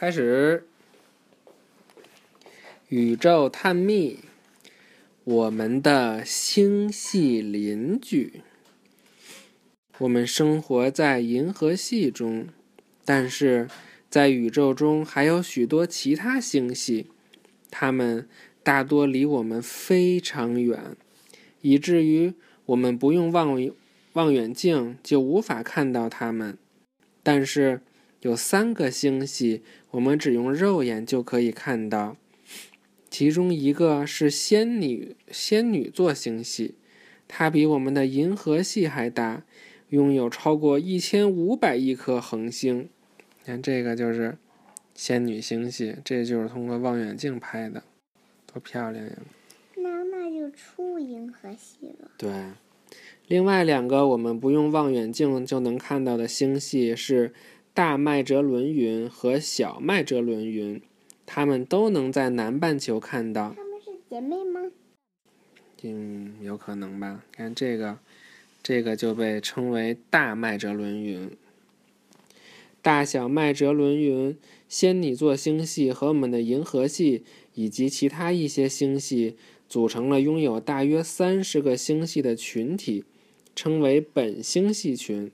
开始，宇宙探秘，我们的星系邻居。我们生活在银河系中，但是在宇宙中还有许多其他星系，它们大多离我们非常远，以至于我们不用望望远镜就无法看到它们。但是有三个星系。我们只用肉眼就可以看到，其中一个是仙女仙女座星系，它比我们的银河系还大，拥有超过一千五百亿颗恒星。看这个就是仙女星系，这就是通过望远镜拍的，多漂亮呀！那那就出银河系了。对，另外两个我们不用望远镜就能看到的星系是。大麦哲伦云和小麦哲伦云，它们都能在南半球看到。它们是姐妹吗？嗯，有可能吧。看这个，这个就被称为大麦哲伦云。大小麦哲伦云、仙女座星系和我们的银河系以及其他一些星系组成了拥有大约三十个星系的群体，称为本星系群。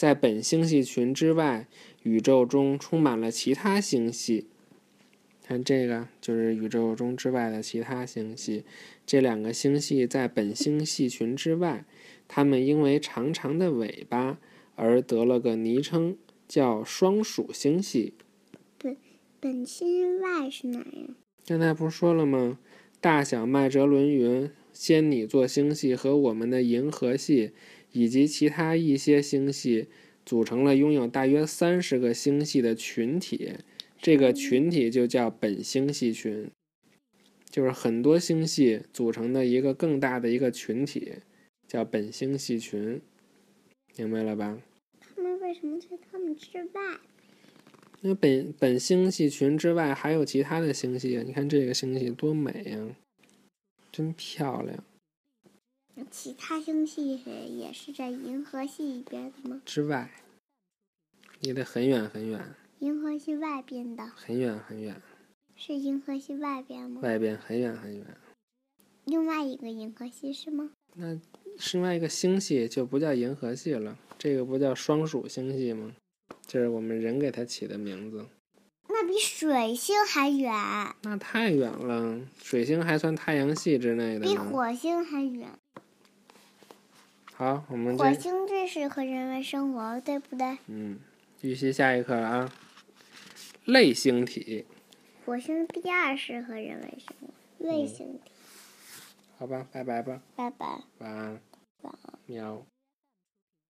在本星系群之外，宇宙中充满了其他星系。看这个，就是宇宙中之外的其他星系。这两个星系在本星系群之外，它们因为长长的尾巴而得了个昵称，叫双属星系。本本星外是哪呀？刚才不是说了吗？大小麦哲伦云、仙女座星系和我们的银河系。以及其他一些星系组成了拥有大约三十个星系的群体，这个群体就叫本星系群，就是很多星系组成的一个更大的一个群体，叫本星系群，明白了吧？他们为什么在他们之外？那本本星系群之外还有其他的星系，你看这个星系多美呀，真漂亮。其他星系也是在银河系里边的吗？之外，离得很远很远。银河系外边的。很远很远。是银河系外边吗？外边很远很远。另外一个银河系是吗？那另外一个星系就不叫银河系了，这个不叫双属星系吗？这是我们人给它起的名字。那比水星还远。那太远了，水星还算太阳系之内的。比火星还远。好，我们火星最适合人类生活，对不对？嗯，预习下一课了啊。类星体。火星第二适合人类生活，类星体。好吧，拜拜吧。拜拜。晚安。晚安。喵。